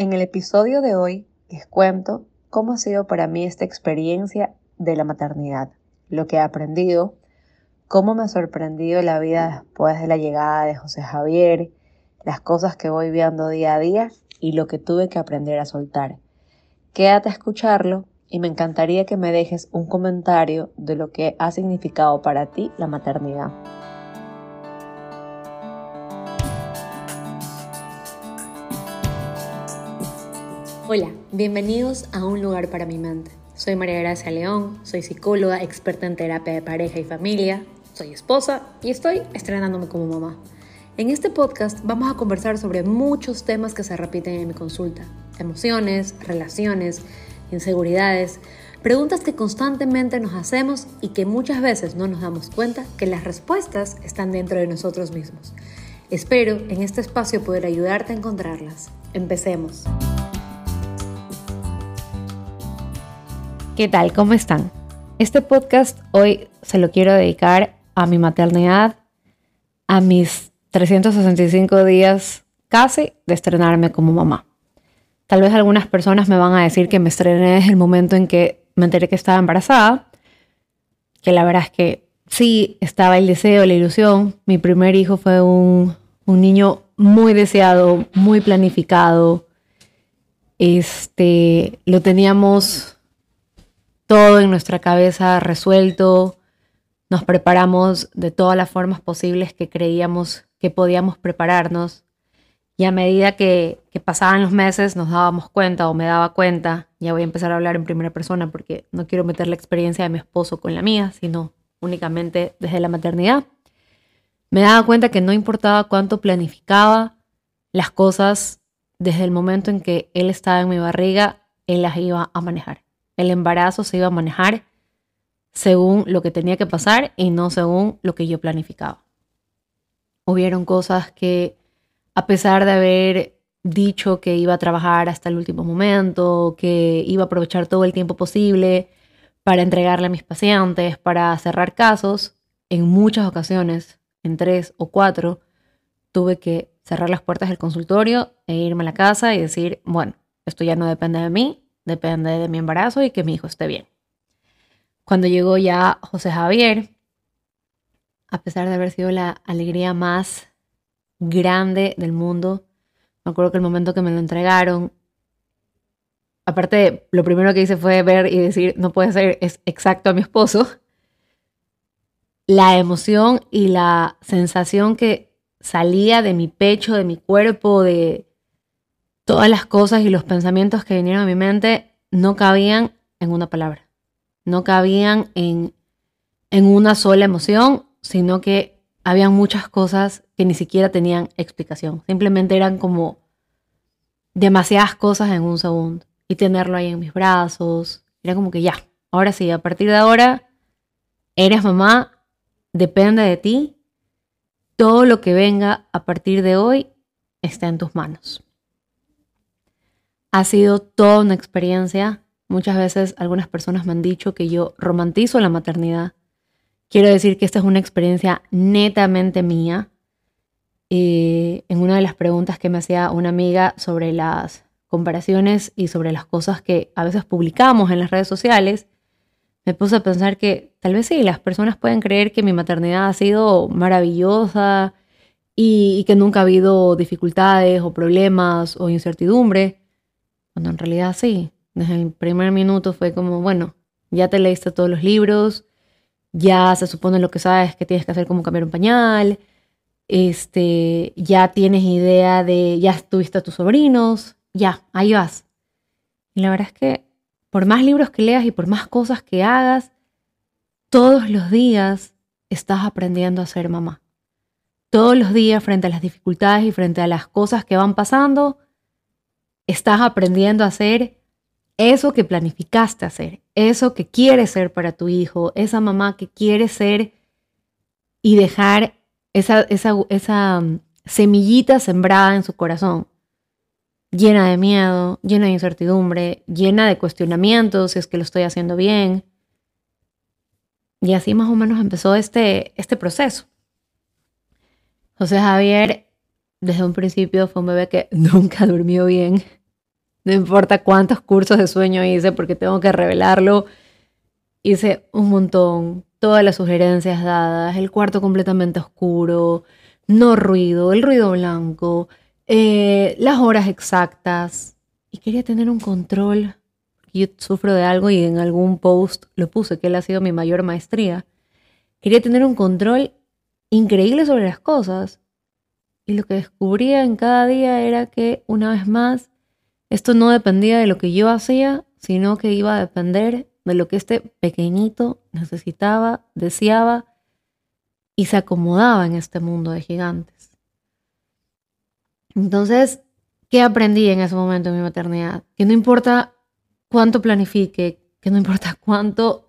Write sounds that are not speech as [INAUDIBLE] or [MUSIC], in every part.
En el episodio de hoy les cuento cómo ha sido para mí esta experiencia de la maternidad, lo que he aprendido, cómo me ha sorprendido la vida después de la llegada de José Javier, las cosas que voy viendo día a día y lo que tuve que aprender a soltar. Quédate a escucharlo y me encantaría que me dejes un comentario de lo que ha significado para ti la maternidad. Hola, bienvenidos a Un lugar para mi mente. Soy María Gracia León, soy psicóloga, experta en terapia de pareja y familia, soy esposa y estoy estrenándome como mamá. En este podcast vamos a conversar sobre muchos temas que se repiten en mi consulta. Emociones, relaciones, inseguridades, preguntas que constantemente nos hacemos y que muchas veces no nos damos cuenta que las respuestas están dentro de nosotros mismos. Espero en este espacio poder ayudarte a encontrarlas. Empecemos. ¿Qué tal? ¿Cómo están? Este podcast hoy se lo quiero dedicar a mi maternidad, a mis 365 días casi de estrenarme como mamá. Tal vez algunas personas me van a decir que me estrené desde el momento en que me enteré que estaba embarazada, que la verdad es que sí, estaba el deseo, la ilusión. Mi primer hijo fue un, un niño muy deseado, muy planificado. Este, lo teníamos todo en nuestra cabeza resuelto, nos preparamos de todas las formas posibles que creíamos que podíamos prepararnos. Y a medida que, pasaban los meses nos dábamos cuenta o me daba cuenta, ya voy a empezar a hablar en primera persona porque no quiero meter la experiencia de mi esposo con la mía, sino únicamente desde la maternidad, me daba cuenta que no importaba cuánto planificaba las cosas desde el momento en que él estaba en mi barriga, él las iba a manejar el embarazo se iba a manejar según lo que tenía que pasar y no según lo que yo planificaba. Hubieron cosas que, a pesar de haber dicho que iba a trabajar hasta el último momento, que iba a aprovechar todo el tiempo posible para entregarle a mis pacientes, para cerrar casos, en muchas ocasiones, en tres o cuatro, tuve que cerrar las puertas del consultorio e irme a la casa y decir, bueno, esto ya no depende de mí, depende de mi embarazo y que mi hijo esté bien. Cuando llegó ya José Javier, a pesar de haber sido la alegría más grande del mundo, me acuerdo que el momento que me lo entregaron, aparte lo primero que hice fue ver y decir, no puede ser, es exacto a mi esposo. La emoción y la sensación que salía de mi pecho, de mi cuerpo, de, todas las cosas y los pensamientos que vinieron a mi mente no cabían en una palabra, no cabían en, en una sola emoción, sino que habían muchas cosas que ni siquiera tenían explicación, simplemente eran como demasiadas cosas en un segundo. Y tenerlo ahí en mis brazos, era como que ya, ahora sí, a partir de ahora eres mamá, depende de ti, todo lo que venga a partir de hoy está en tus manos. Ha sido toda una experiencia. Muchas veces algunas personas me han dicho que yo romantizo la maternidad. Quiero decir que esta es una experiencia netamente mía. Eh, en una de las preguntas que me hacía una amiga sobre las comparaciones y sobre las cosas que a veces publicamos en las redes sociales, me puse a pensar que tal vez sí, las personas pueden creer que mi maternidad ha sido maravillosa y, y que nunca ha habido dificultades o problemas o incertidumbre, cuando en realidad sí, desde el primer minuto fue como, bueno, ya te leíste todos los libros, ya se supone lo que sabes que tienes que hacer como cambiar un pañal, este, ya tienes idea de, ya tuviste a tus sobrinos, ya, ahí vas. Y la verdad es que por más libros que leas y por más cosas que hagas, todos los días estás aprendiendo a ser mamá. Todos los días frente a las dificultades y frente a las cosas que van pasando, estás aprendiendo a hacer eso que planificaste hacer, eso que quieres ser para tu hijo, esa mamá que quiere ser y dejar esa mm, semillita sembrada en su corazón, llena de miedo, llena de incertidumbre, llena de cuestionamientos, si es que lo estoy haciendo bien. Y así más o menos empezó este, este proceso. José Javier, desde un principio, fue un bebé que [LAUGHS] nunca durmió bien No importa cuántos cursos de sueño hice porque tengo que revelarlo. Hice un montón, todas las sugerencias dadas, el cuarto completamente oscuro, no ruido, el ruido blanco, eh, las horas exactas. Y quería tener un control. Yo sufro de algo y en algún post lo puse, que él ha sido mi mayor maestría. Quería tener un control increíble sobre las cosas. Y lo que descubría en cada día era que, una vez más, esto no dependía de lo que yo hacía, sino que iba a depender de lo que este pequeñito necesitaba, deseaba y se acomodaba en este mundo de gigantes. Entonces, ¿qué aprendí en ese momento en mi maternidad? Que no importa cuánto planifique, que no importa [LAUGHS] cuánto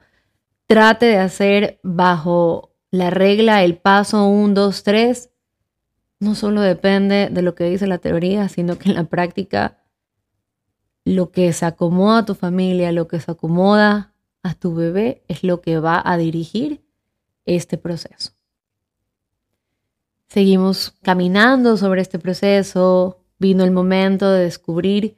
trate de hacer bajo la regla, el paso 1, 2, 3, no solo depende de lo que dice la teoría, sino que en la práctica lo que se acomoda a tu familia, lo que se acomoda a tu bebé es lo que va a dirigir este proceso. Seguimos caminando sobre este proceso, vino el momento de descubrir,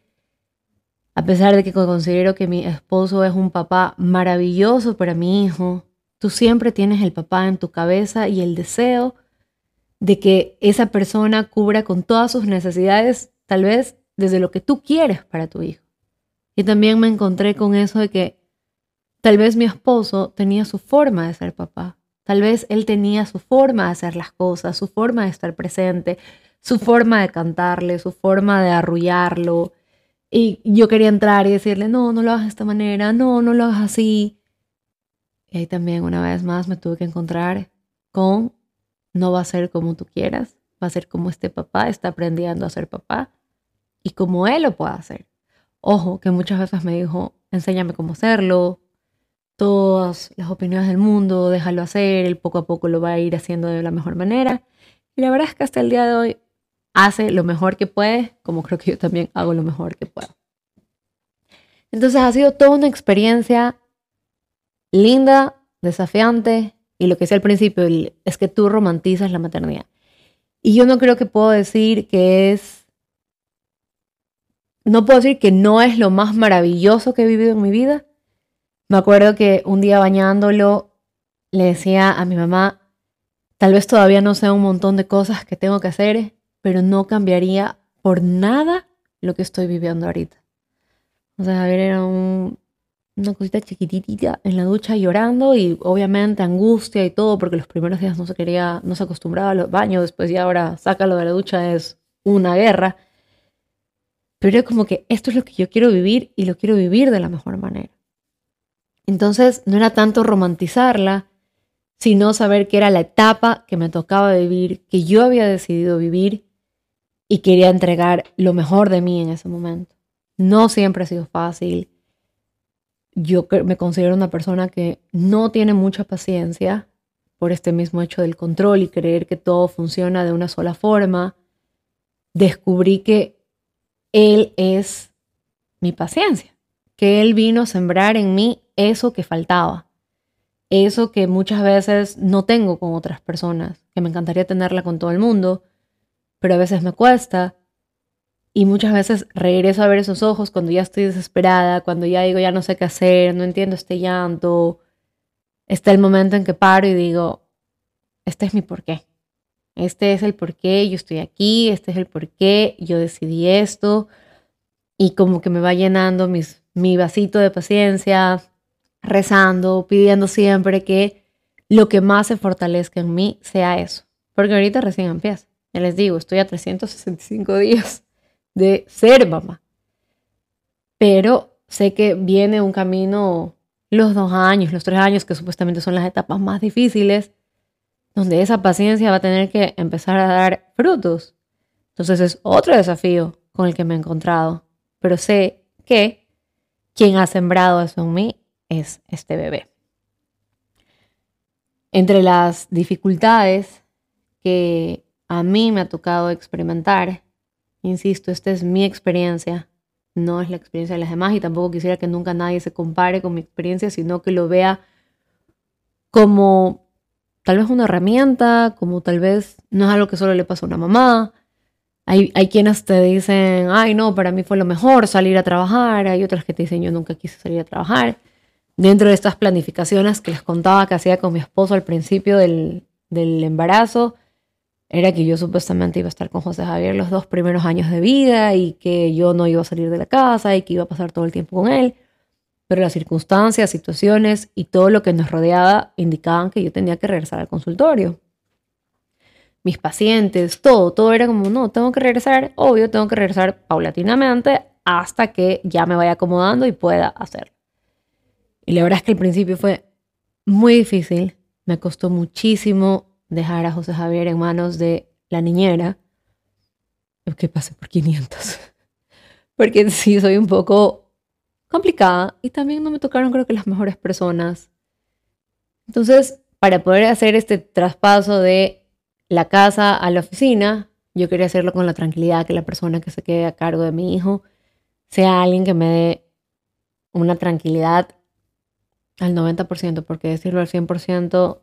a pesar de que considero que mi esposo es un papá maravilloso para mi hijo, tú siempre tienes el papá en tu cabeza y el deseo de que esa persona cubra con todas sus necesidades, tal vez desde lo que tú quieres para tu hijo. Y también me encontré con eso de que tal vez mi esposo tenía su forma de ser papá, tal vez él tenía su forma de hacer las cosas, su forma de estar presente, su forma de cantarle, su forma de arrullarlo. Y yo quería entrar y decirle, no, no lo hagas de esta manera, no, no lo hagas así. Y ahí también una vez más me tuve que encontrar con no va a ser como tú quieras, va a ser como este papá está aprendiendo a ser papá y como él lo puede hacer. Ojo, que muchas veces me dijo, enséñame cómo hacerlo, todas las opiniones del mundo, déjalo hacer, él poco a poco lo va a ir haciendo de la mejor manera. Y la verdad es que hasta el día de hoy hace lo mejor que puede, como creo que yo también hago lo mejor que puedo. Entonces ha sido toda una experiencia linda, desafiante, y lo que decía al principio es que tú romantizas la maternidad. Y yo no creo que puedo decir que es, no puedo decir que no es lo más maravilloso que he vivido en mi vida. Me acuerdo que un día bañándolo le decía a mi mamá, tal vez todavía no sé un montón de cosas que tengo que hacer, pero no cambiaría por nada lo que estoy viviendo ahorita. O sea, Javier era un una cosita chiquitita en la ducha llorando y obviamente angustia y todo porque los primeros días no se quería, no se acostumbraba a los baños, después ya ahora sácalo de la ducha es una guerra. Pero es como que esto es lo que yo quiero vivir y lo quiero vivir de la mejor manera. Entonces no era tanto romantizarla, sino saber que era la etapa que me tocaba vivir, que yo había decidido vivir y quería entregar lo mejor de mí en ese momento. No siempre ha sido fácil yo me considero una persona que no tiene mucha paciencia por este mismo hecho del control y creer que todo funciona de una sola forma. Descubrí que Él es mi paciencia, que Él vino a sembrar en mí eso que faltaba, eso que muchas veces no tengo con otras personas, que me encantaría tenerla con todo el mundo, pero a veces me cuesta y muchas veces regreso a ver esos ojos cuando ya estoy desesperada, cuando ya digo, ya no sé qué hacer, no entiendo este llanto. Está el momento en que paro y digo, este es mi porqué. Este es el porqué, yo estoy aquí, este es el porqué, yo decidí esto. Y como que me va llenando mi vasito de paciencia, rezando, pidiendo siempre que lo que más se fortalezca en mí sea eso. Porque ahorita recién empieza. Ya les digo, estoy a 365 días de ser mamá. Pero sé que viene un camino, los dos años, los tres años, que supuestamente son las etapas más difíciles, donde esa paciencia va a tener que empezar a dar frutos. Entonces es otro desafío con el que me he encontrado. Pero sé que quien ha sembrado eso en mí es este bebé. Entre las dificultades que a mí me ha tocado experimentar Insisto, esta es mi experiencia, no es la experiencia de las demás y tampoco quisiera que nunca nadie se compare con mi experiencia, sino que lo vea como tal vez una herramienta, como tal vez no es algo que solo le pasa a una mamá, Hay, hay quienes te dicen, ay no, para mí fue lo mejor salir a trabajar, hay otras que te dicen, yo nunca quise salir a trabajar. Dentro de estas planificaciones que les contaba que hacía con mi esposo al principio del, del embarazo, era que yo supuestamente iba a estar con José Javier los dos primeros años de vida y que yo no iba a salir de la casa y que iba a pasar todo el tiempo con él. Las circunstancias, situaciones y todo lo que nos rodeaba indicaban que yo tenía que regresar al consultorio. Mis pacientes, todo, todo era como, no, tengo que regresar, obvio, tengo que regresar paulatinamente hasta que ya me vaya acomodando y pueda hacerlo. Y la verdad es que al principio fue muy difícil, me costó muchísimo dejar a José Javier en manos de la niñera, que pasé por 500. [LAUGHS] Porque sí, soy un poco complicada y también no me tocaron creo que las mejores personas. Entonces, para poder hacer este traspaso de la casa a la oficina, yo quería hacerlo con la tranquilidad que la persona que se quede a cargo de mi hijo sea alguien que me dé una tranquilidad al 90%, porque decirlo al 100%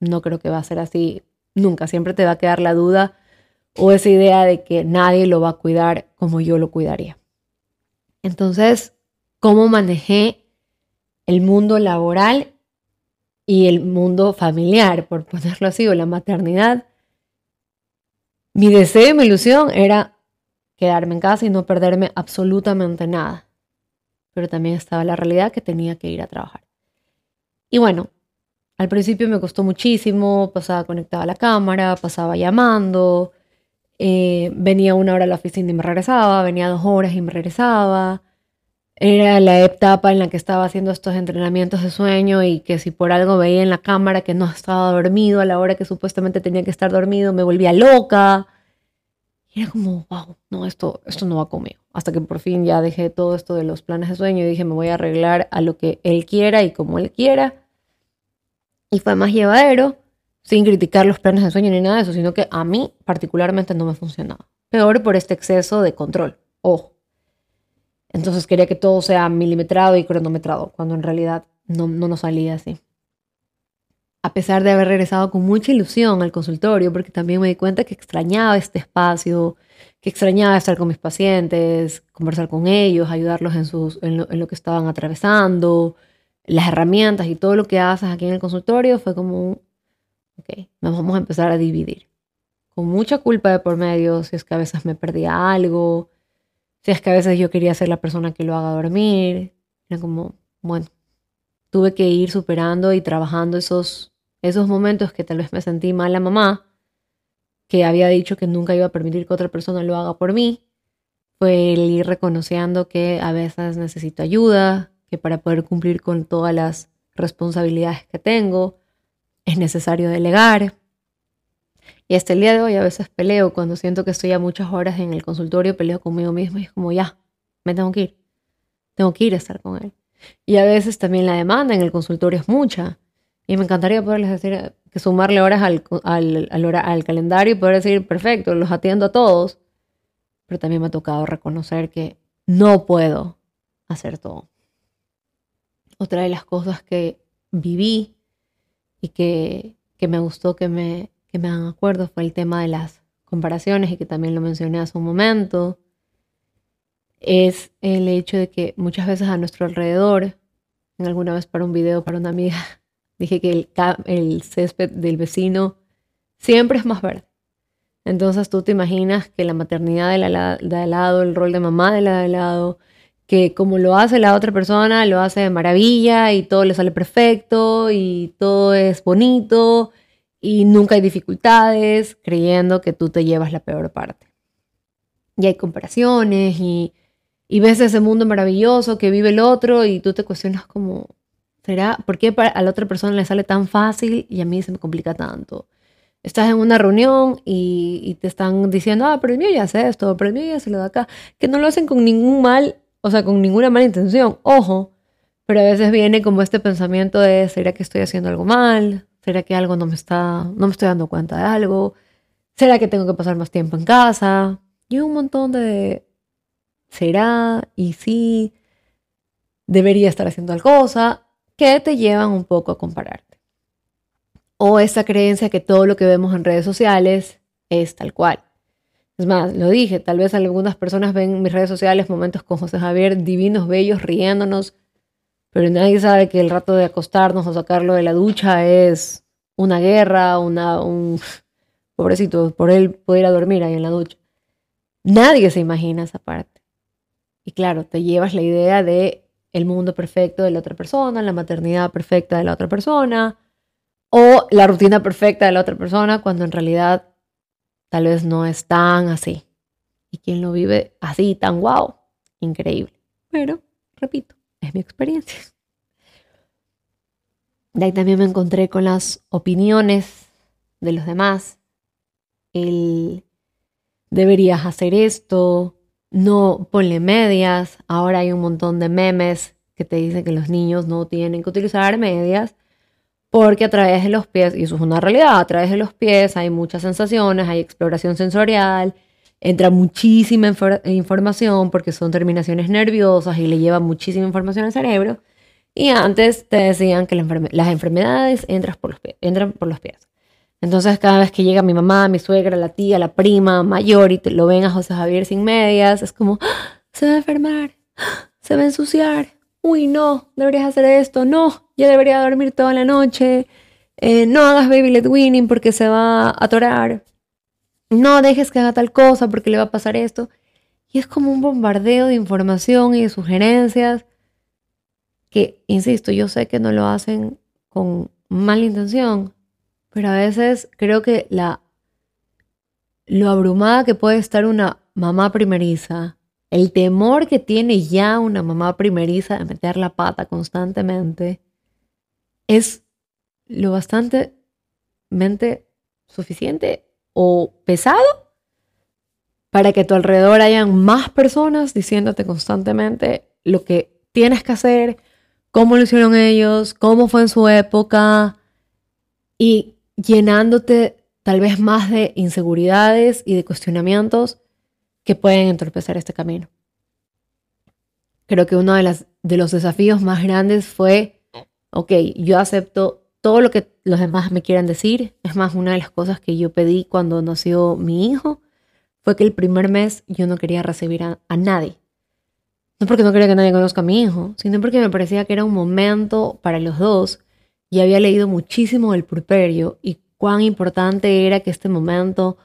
no creo que va a ser así nunca. Siempre te va a quedar la duda o esa idea de que nadie lo va a cuidar como yo lo cuidaría. Entonces, ¿cómo manejé el mundo laboral y el mundo familiar, por ponerlo así, o la maternidad? Mi deseo y mi ilusión era quedarme en casa y no perderme absolutamente nada. Pero también estaba la realidad que tenía que ir a trabajar. Y bueno, al principio me costó muchísimo, pasaba conectada a la cámara, pasaba llamando, eh, venía una hora a la oficina y me regresaba, venía dos horas y me regresaba. Era la etapa en la que estaba haciendo estos entrenamientos de sueño y que si por algo veía en la cámara que no estaba dormido a la hora que supuestamente tenía que estar dormido, me volvía loca. Era como, wow, no, esto, esto no va conmigo. Hasta que por fin ya dejé todo esto de los planes de sueño y dije, me voy a arreglar a lo que él quiera y como él quiera y fue más llevadero, sin criticar los planes de sueño ni nada de eso, sino que a mí particularmente no me funcionaba. Peor por este exceso de control. Ojo. Entonces quería que todo sea milimetrado y cronometrado, cuando en realidad no, no nos salía así. A pesar de haber regresado con mucha ilusión al consultorio, porque también me di cuenta que extrañaba este espacio, que extrañaba estar con mis pacientes, conversar con ellos, ayudarlos en, sus, en, lo, que estaban atravesando, las herramientas y todo lo que haces aquí en el consultorio fue como, ok, nos vamos a empezar a dividir. Con mucha culpa de por medio, si es que a veces me perdía algo, si es que a veces yo quería ser la persona que lo haga dormir. Era como, bueno, tuve que ir superando y trabajando esos, esos momentos que tal vez me sentí mal la mamá, que había dicho que nunca iba a permitir que otra persona lo haga por mí. Fue el ir reconociendo que a veces necesito ayuda, que para poder cumplir con todas las responsabilidades que tengo es necesario delegar. Y hasta el día de hoy a veces peleo cuando siento que estoy a muchas horas en el consultorio, peleo conmigo mismo y es como ya, me tengo que ir. Tengo que ir a estar con él. Y a veces también la demanda en el consultorio es mucha. Y me encantaría poderles decir que sumarle horas al, al, al calendario y poder decir, perfecto, los atiendo a todos. Pero también me ha tocado reconocer que no puedo hacer todo. Otra de las cosas que viví y que, me gustó que me, que me hagan acuerdo fue el tema de las comparaciones y que también lo mencioné hace un momento. Es el hecho de que muchas veces a nuestro alrededor, en alguna vez para un video para una amiga, [LAUGHS] dije que el, el césped del vecino siempre es más verde. Entonces tú te imaginas que la maternidad de, la, de al lado, el rol de mamá de la de al lado, que como lo hace la otra persona, lo hace de maravilla y todo le sale perfecto y todo es bonito y nunca hay dificultades, creyendo que tú te llevas la peor parte. Y hay comparaciones y, y ves ese mundo maravilloso que vive el otro y tú te cuestionas como, ¿será? ¿Por qué a la otra persona le sale tan fácil y a mí se me complica tanto? Estás en una reunión y, y te están diciendo, ah, pero el mío ya hace esto, pero el mío ya se lo da acá, que no lo hacen con ningún mal o sea, con ninguna mala intención, ojo, pero a veces viene como este pensamiento de, ¿será que estoy haciendo algo mal? ¿Será que algo no me está, no me estoy dando cuenta de algo? ¿Será que tengo que pasar más tiempo en casa? Y un montón de, ¿será? Y sí, debería estar haciendo algo cosa, que te llevan un poco a compararte. O esta creencia que todo lo que vemos en redes sociales es tal cual Es más, lo dije, tal vez algunas personas ven mis redes sociales momentos con José Javier divinos, bellos, riéndonos, pero nadie sabe que el rato de acostarnos o sacarlo de la ducha es una guerra, una, un [LAUGHS] pobrecito, por él poder dormir ahí en la ducha. Nadie se imagina esa parte. Y claro, te llevas la idea de el mundo perfecto de la otra persona, la maternidad perfecta de la otra persona, o la rutina perfecta de la otra persona, cuando en realidad tal vez no es tan así. Y quien lo vive así, tan guau, increíble. Pero, repito, es mi experiencia. De ahí también me encontré con las opiniones de los demás. El deberías hacer esto, no ponle medias. Ahora hay un montón de memes que te dicen que los niños no tienen que utilizar medias porque a través de los pies, y eso es una realidad, a través de los pies hay muchas sensaciones, hay exploración sensorial, entra muchísima información porque son terminaciones nerviosas y le lleva muchísima información al cerebro. Y antes te decían que las enfermedades entran por, los entran por los pies. Entonces cada vez que llega mi mamá, mi suegra, la tía, la prima mayor y te lo ven a José Javier sin medias, es como, ¡Ah! se va a enfermar, ¡Ah! se va a ensuciar, uy, no, deberías hacer esto, no, ya debería dormir toda la noche, eh, no hagas baby led winning porque se va a atorar, no dejes que haga tal cosa porque le va a pasar esto. Y es como un bombardeo de información y de sugerencias que, insisto, yo sé que no lo hacen con mala intención, pero a veces creo que la lo abrumada que puede estar una mamá primeriza el temor que tiene ya una mamá primeriza de meter la pata constantemente es lo bastante suficiente o pesado para que a tu alrededor hayan más personas diciéndote constantemente lo que tienes que hacer, cómo lo hicieron ellos, cómo fue en su época y llenándote tal vez más de inseguridades y de cuestionamientos que pueden entorpecer este camino. Creo que uno de, los desafíos más grandes fue, ok, yo acepto todo lo que los demás me quieran decir. Es más, una de las cosas que yo pedí cuando nació mi hijo fue que el primer mes yo no quería recibir a, nadie. No porque no quería que nadie conozca a mi hijo, sino porque me parecía que era un momento para los dos y había leído muchísimo del purperio y cuán importante era que este momento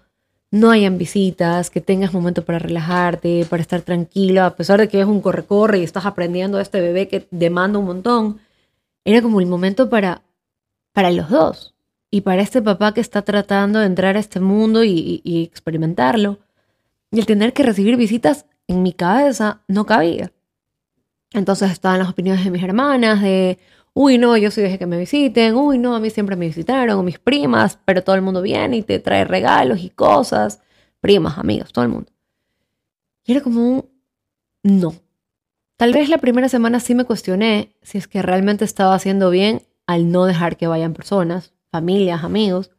no hayan visitas, que tengas momento para relajarte, para estar tranquilo, a pesar de que es un corre-corre y estás aprendiendo a este bebé que demanda un montón. Era como el momento para, para los dos y para este papá que está tratando de entrar a este mundo y, experimentarlo. Y el tener que recibir visitas en mi cabeza no cabía. Entonces estaban las opiniones de mis hermanas, de, uy, no, yo soy de que me visiten, uy, no, a mí siempre me visitaron, o mis primas, pero todo el mundo viene y te trae regalos y cosas, primas, amigas, todo el mundo. Y era como un no. Tal vez la primera semana sí me cuestioné si es que realmente estaba haciendo bien al no dejar que vayan personas, familias, amigos.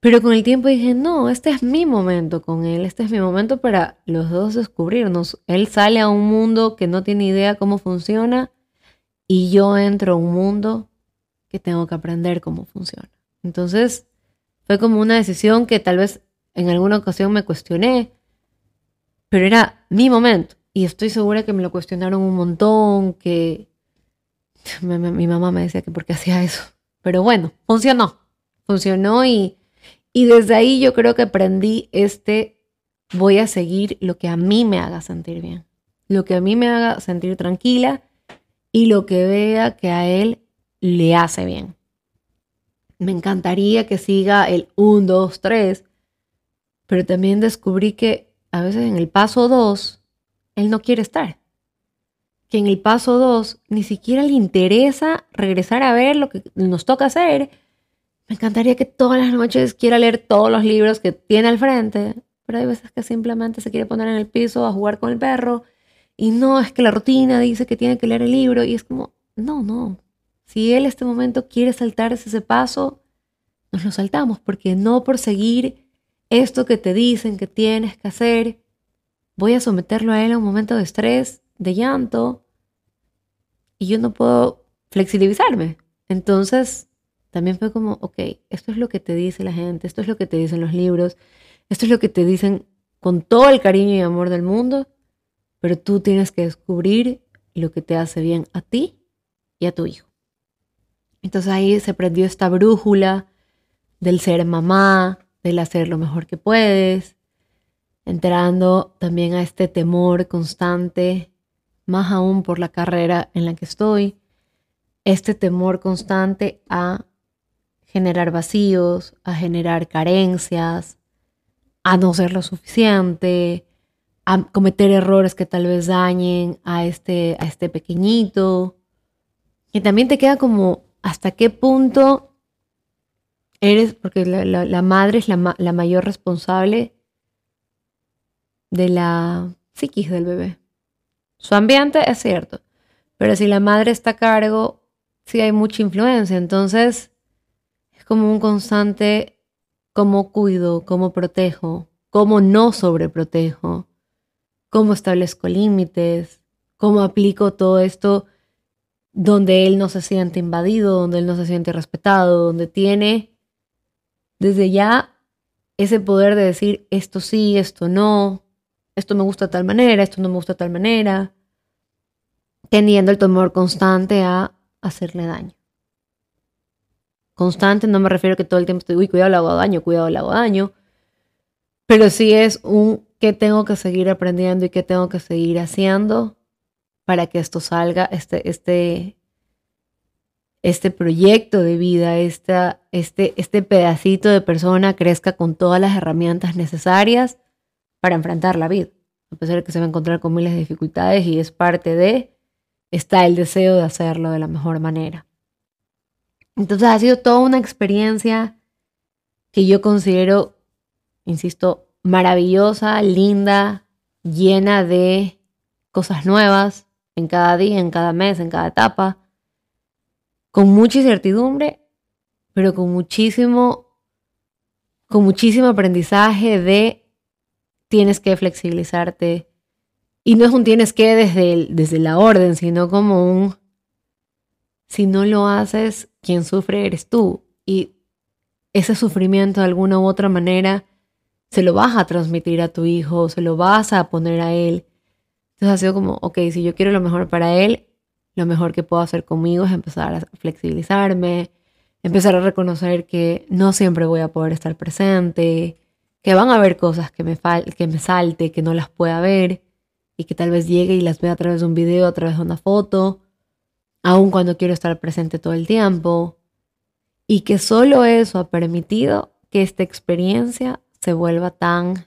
Pero con el tiempo dije, no, este es mi momento con él, este es mi momento para los dos descubrirnos. Él sale a un mundo que no tiene idea cómo funciona y yo entro a un mundo que tengo que aprender cómo funciona. Entonces, fue como una decisión que tal vez en alguna ocasión me cuestioné, pero era mi momento. Y estoy segura que me lo cuestionaron un montón, que [LAUGHS] mi, mamá me decía que por qué hacía eso. Pero bueno, funcionó. Funcionó y, y desde ahí yo creo que aprendí este, voy a seguir lo que a mí me haga sentir bien. Lo que a mí me haga sentir tranquila y lo que vea que a él le hace bien. Me encantaría que siga el 1, 2, 3, pero también descubrí que a veces en el paso 2 él no quiere estar. Que en el paso 2 ni siquiera le interesa regresar a ver lo que nos toca hacer. Me encantaría que todas las noches quiera leer todos los libros que tiene al frente, pero hay veces que simplemente se quiere poner en el piso a jugar con el perro y no, es que la rutina dice que tiene que leer el libro y es como, no, no. Si él este momento quiere saltarse ese paso, nos lo saltamos, porque no por seguir esto que te dicen que tienes que hacer, voy a someterlo a él a un momento de estrés, de llanto, y yo no puedo flexibilizarme. Entonces, también fue como, ok, esto es lo que te dice la gente, esto es lo que te dicen los libros, Esto es lo que te dicen con todo el cariño y amor del mundo, pero tú tienes que descubrir lo que te hace bien a ti y a tu hijo. Entonces ahí se prendió esta brújula del ser mamá, del hacer lo mejor que puedes, entrando también a este temor constante, más aún por la carrera en la que estoy, este temor constante a generar vacíos, a generar carencias, a no ser lo suficiente, a cometer errores que tal vez dañen a este, a este pequeñito. Y también te queda como hasta qué punto eres, porque la, madre es la, la, mayor responsable de la psiquis del bebé. Su ambiente es cierto, pero si la madre está a cargo, sí hay mucha influencia. Entonces, es como un constante cómo cuido, cómo protejo, cómo no sobreprotejo, cómo establezco límites, cómo aplico todo esto donde él no se siente invadido, donde él no se siente respetado, donde tiene desde ya ese poder de decir esto sí, esto no, esto me gusta de tal manera, esto no me gusta de tal manera, teniendo el temor constante a hacerle daño. Constante no me refiero a que todo el tiempo estoy, uy, cuidado, le hago daño, cuidado, le hago daño, pero sí es un que tengo que seguir aprendiendo y que tengo que seguir haciendo para que esto salga, este, este, este proyecto de vida, este, este pedacito de persona crezca con todas las herramientas necesarias para enfrentar la vida. A pesar de que se va a encontrar con miles de dificultades y es parte de, está el deseo de hacerlo de la mejor manera. Entonces ha sido toda una experiencia que yo considero, insisto, maravillosa, linda, llena de cosas nuevas, en cada día, en cada mes, en cada etapa, con mucha incertidumbre, pero con muchísimo, con muchísimo aprendizaje de tienes que flexibilizarte. Y no es un tienes que desde, desde la orden, sino como un, si no lo haces, quien sufre eres tú. Y ese sufrimiento de alguna u otra manera se lo vas a transmitir a tu hijo, se lo vas a poner a él. Entonces ha sido como, ok, si yo quiero lo mejor para él, lo mejor que puedo hacer conmigo es empezar a flexibilizarme, empezar a reconocer que no siempre voy a poder estar presente, que van a haber cosas que me, que me salte, que no las pueda ver y que tal vez llegue y las vea a través de un video, a través de una foto, aun cuando quiero estar presente todo el tiempo. Y que solo eso ha permitido que esta experiencia se vuelva tan,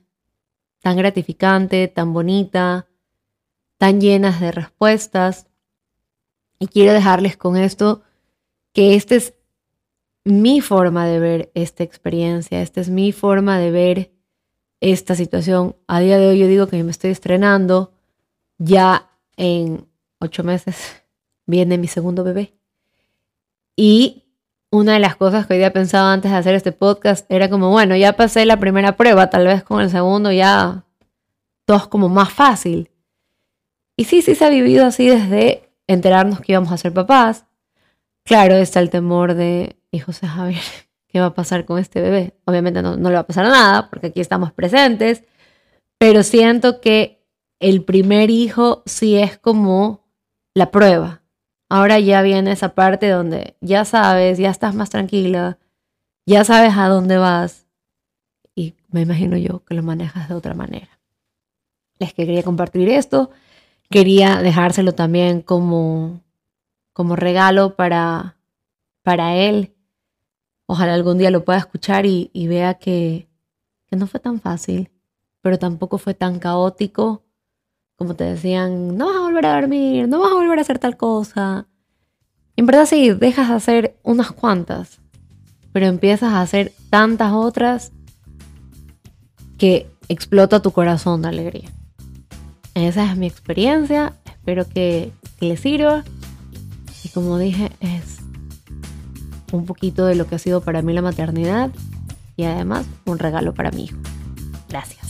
tan gratificante, tan bonita, tan llenas de respuestas. Y quiero dejarles con esto que esta es mi forma de ver esta experiencia, esta es mi forma de ver esta situación. A día de hoy yo digo que me estoy estrenando, ya en ocho meses [LAUGHS] viene mi segundo bebé. Y una de las cosas que hoy día pensaba antes de hacer este podcast era como, bueno, ya pasé la primera prueba, tal vez con el segundo ya todo es como más fácil. Y sí, sí se ha vivido así desde enterarnos que íbamos a ser papás. Claro, está el temor de, y José Javier, ¿qué va a pasar con este bebé? Obviamente no, no le va a pasar nada, porque aquí estamos presentes, pero siento que el primer hijo sí es como la prueba. Ahora ya viene esa parte donde ya sabes, ya estás más tranquila, ya sabes a dónde vas y me imagino yo que lo manejas de otra manera. Les quería compartir esto quería dejárselo también como, como regalo para, para él. Ojalá algún día lo pueda escuchar y, vea que, no fue tan fácil, pero tampoco fue tan caótico como te decían, no vas a volver a dormir, no vas a volver a hacer tal cosa. En verdad sí, dejas de hacer unas cuantas, pero empiezas a hacer tantas otras que explota tu corazón de alegría. Esa es mi experiencia, espero que, que les sirva. Y como dije, es un poquito de lo que ha sido para mí la maternidad y además un regalo para mi hijo. Gracias.